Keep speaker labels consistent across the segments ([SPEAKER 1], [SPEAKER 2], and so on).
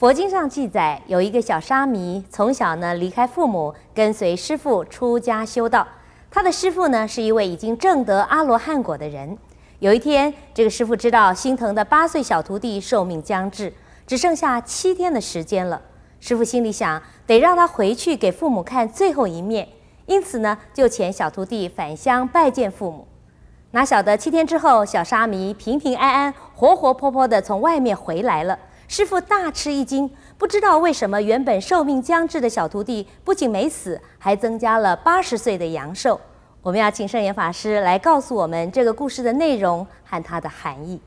[SPEAKER 1] 佛经上记载，有一个小沙弥，从小呢离开父母，跟随师父出家修道。他的师父呢是一位已经证得阿罗汉果的人。有一天，这个师父知道心疼的八岁小徒弟寿命将至，只剩下七天的时间了。师父心里想，得让他回去给父母看最后一面，因此呢，就遣小徒弟返乡拜见父母。哪晓得七天之后，小沙弥平平安安、活活泼泼地从外面回来了。师父大吃一惊，不知道为什么原本寿命将至的小徒弟不仅没死，还增加了八十岁的阳寿。我们要请圣严法师来告诉我们这个故事的内容和它的含义。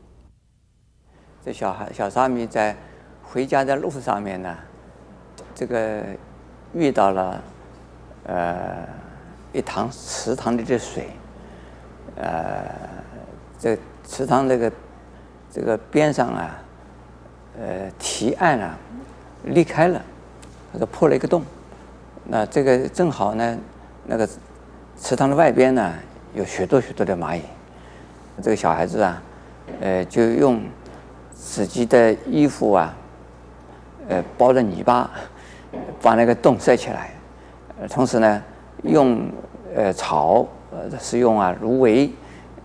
[SPEAKER 2] 这小孩小沙弥在回家的路上面呢，这个遇到了呃一塘池塘里的水，呃，这池塘那个这个边上啊，呃提案啊裂开了，或者破了一个洞，那这个正好呢那个。池塘的外边呢，有许多许多的蚂蚁。这个小孩子啊，呃，就用自己的衣服啊，呃，包着泥巴，把那个洞塞起来。呃，同时呢，用呃草，呃，是用啊芦苇，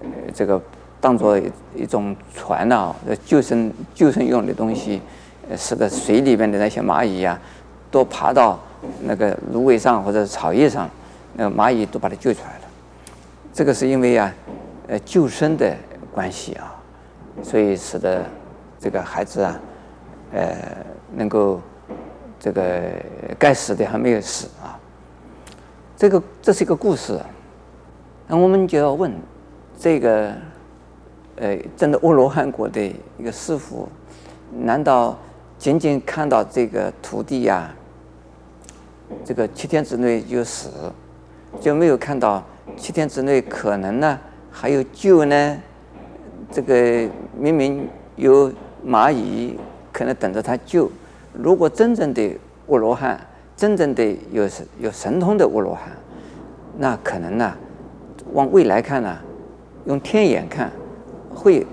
[SPEAKER 2] 呃，这个当做一种船呐，救生救生用的东西，使得水里面的那些蚂蚁呀，都爬到那个芦苇上或者草叶上。那个蚂蚁都把它救出来了，这个是因为啊，呃，救生的关系啊，所以使得这个孩子啊，呃，能够这个该死的还没有死啊。这个这是一个故事，那我们就要问，这个呃，真的阿罗汉果的一个师傅，难道仅仅看到这个徒弟呀，这个七天之内就死？就没有看到七天之内可能呢还有救呢？这个明明有蚂蚁可能等着他救。如果真正的阿罗汉，真正的有有神通的阿罗汉，那可能呢，往未来看呢，用天眼看，会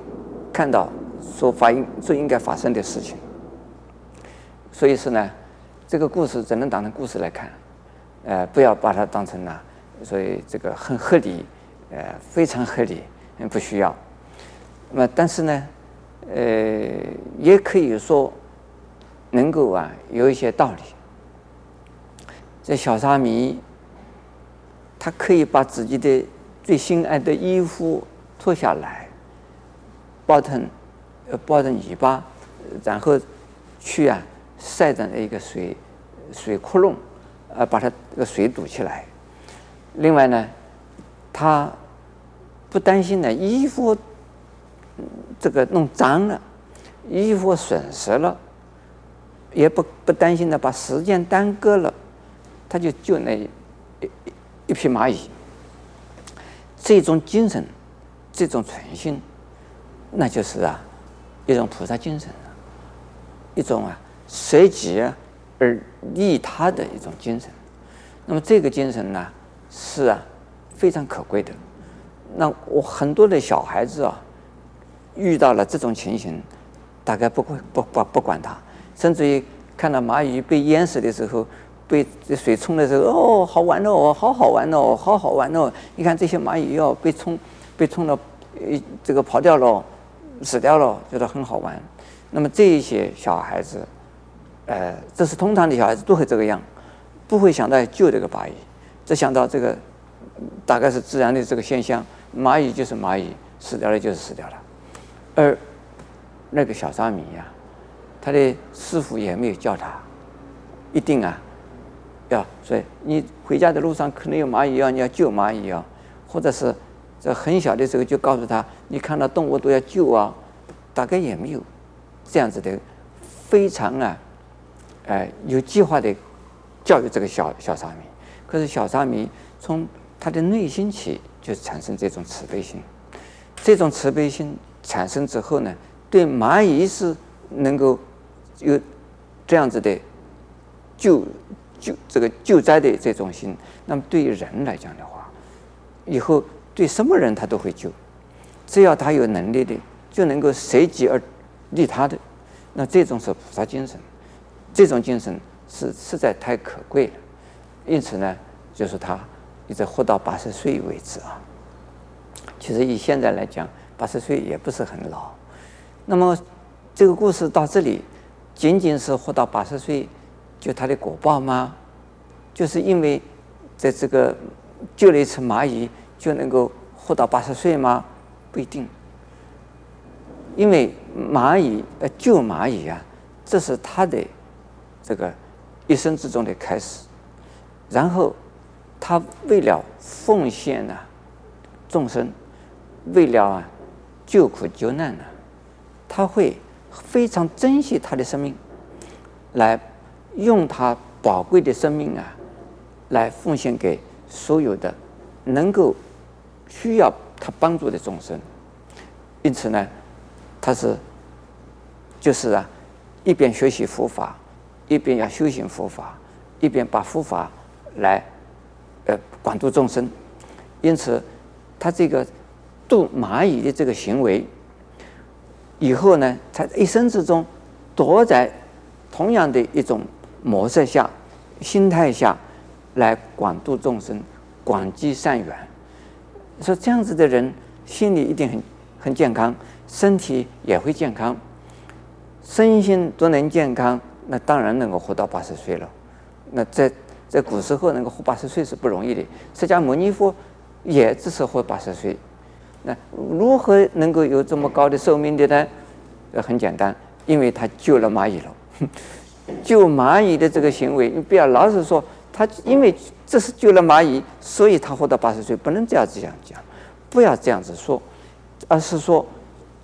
[SPEAKER 2] 看到所发应所应该发生的事情。所以说呢，这个故事只能当成故事来看。呃，不要把它当成了，所以这个很合理，呃，非常合理，不需要。那么，但是呢，呃，也可以说，能够啊，有一些道理。这小沙弥，他可以把自己的最心爱的衣服脱下来，包成，呃，包成泥巴，然后去啊，晒在一个水水窟窿。呃，把它这个水堵起来。另外呢，他不担心呢衣服这个弄脏了，衣服损失了，也不不担心呢把时间耽搁了，他就救那一一匹蚂蚁。这种精神，这种诚信，那就是啊一种菩萨精神，一种啊舍己。而利他的一种精神，那么这个精神呢，是啊非常可贵的。那我很多的小孩子啊，遇到了这种情形，大概不会不不不管他，甚至于看到蚂蚁被淹死的时候，被水冲的时候，哦，好玩哦，好好玩哦，好好玩哦！你看这些蚂蚁要被冲被冲了，呃，这个跑掉了，死掉了，觉得很好玩。那么这一些小孩子。呃，这是通常的小孩子都会这个样，不会想到救这个蚂蚁，只想到这个大概是自然的这个现象，蚂蚁就是蚂蚁，死掉了就是死掉了。而那个小沙弥呀，他的师傅也没有叫他，一定啊，要所以你回家的路上可能有蚂蚁啊，你要救蚂蚁啊，或者是在很小的时候就告诉他，你看到动物都要救啊，大概也没有这样子的非常啊。呃，有计划的教育这个小小沙弥，可是小沙弥从他的内心起就产生这种慈悲心，这种慈悲心产生之后呢，对蚂蚁是能够有这样子的救救这个救灾的这种心，那么对于人来讲的话，以后对什么人他都会救，只要他有能力的，就能够舍己而利他的，那这种是菩萨精神。这种精神是实在太可贵了。因此呢，就是他一直活到八十岁为止啊。其实以现在来讲，八十岁也不是很老。那么这个故事到这里，仅仅是活到八十岁，就他的果报吗？就是因为在这个救了一次蚂蚁，就能够活到八十岁吗？不一定。因为蚂蚁呃救蚂蚁啊，这是他的这个一生之中的开始。然后他为了奉献呢、众生，为了啊救苦救难呢、啊，他会非常珍惜他的生命，来用他宝贵的生命啊，来奉献给所有的能够需要他帮助的众生。因此呢，他是就是啊，一边学习佛法，一边要修行佛法，一边把佛法。来，呃，广度众生，因此，他这个度蚂蚁的这个行为，以后呢，他一生之中，躲在同样的一种模式下、心态下，来广度众生、广积善缘。说这样子的人，心理一定很很健康，身体也会健康，身心都能健康，那当然能够活到八十岁了。那在在古时候能够活八十岁是不容易的，释迦牟尼佛也只是活八十岁。那如何能够有这么高的寿命的呢？呃很简单，因为他救了蚂蚁了。救蚂蚁的这个行为，你不要老是说他因为这是救了蚂蚁，所以他活到八十岁，不能这样子讲，不要这样子说，而是说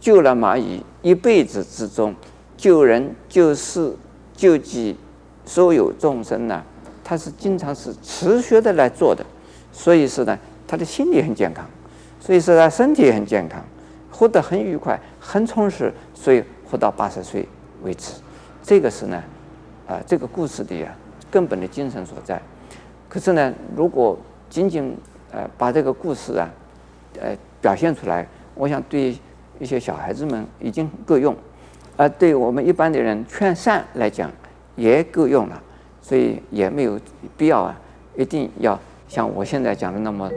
[SPEAKER 2] 救了蚂蚁，一辈子之中救人、救世、救济所有众生呢。他是经常是持续的来做的，所以是呢，他的心理很健康，所以说他身体也很健康，活得很愉快、很充实，所以活到八十岁为止。这个是呢，啊、这个故事的呀根本的精神所在。可是呢，如果仅仅呃把这个故事啊，呃表现出来，我想对一些小孩子们已经够用，而对我们一般的人劝善来讲也够用了。所以也没有必要啊，一定要像我现在讲的那么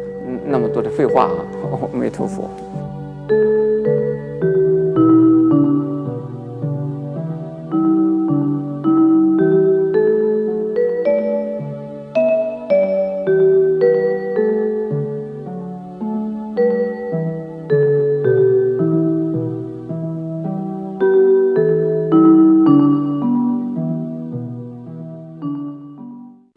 [SPEAKER 2] 那么多的废话啊，阿弥陀佛。